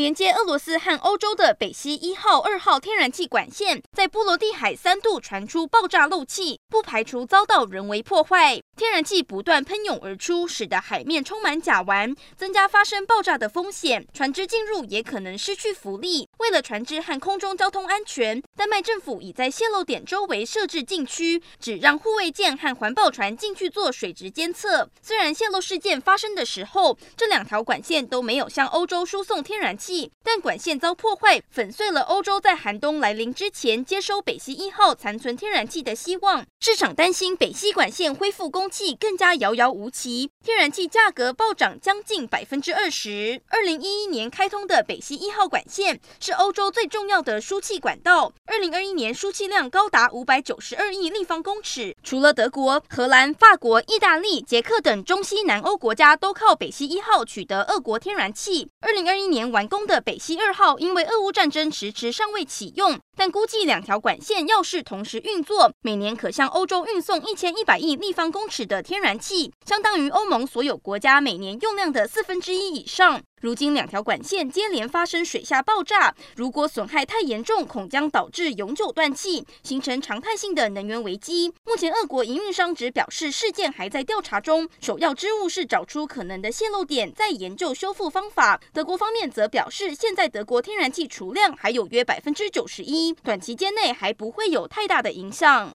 连接俄罗斯和欧洲的北溪一号、二号天然气管线，在波罗的海三度传出爆炸漏气，不排除遭到人为破坏。天然气不断喷涌而出，使得海面充满甲烷，增加发生爆炸的风险。船只进入也可能失去浮力。为了船只和空中交通安全，丹麦政府已在泄漏点周围设置禁区，只让护卫舰和环保船进去做水质监测。虽然泄漏事件发生的时候，这两条管线都没有向欧洲输送天然气，但管线遭破坏，粉碎了欧洲在寒冬来临之前接收北溪一号残存天然气的希望。市场担心北溪管线恢复供气更加遥遥无期，天然气价格暴涨将近百分之二十。二零一一年开通的北溪一号管线是欧洲最重要的输气管道，二零二一年输气量高达五百九十二亿立方公尺。除了德国、荷兰、法国、意大利、捷克等中西南欧国家都靠北溪一号取得俄国天然气。二零二一年完工的北溪二号，因为俄乌战争迟迟尚未启用，但估计两条管线要是同时运作，每年可向欧洲运送一千一百亿立方公尺的天然气，相当于欧盟所有国家每年用量的四分之一以上。如今两条管线接连发生水下爆炸，如果损害太严重，恐将导致永久断气，形成常态性的能源危机。目前，俄国营运商只表示事件还在调查中，首要之务是找出可能的泄漏点，再研究修复方法。德国方面则表示，现在德国天然气储量还有约百分之九十一短期间内还不会有太大的影响。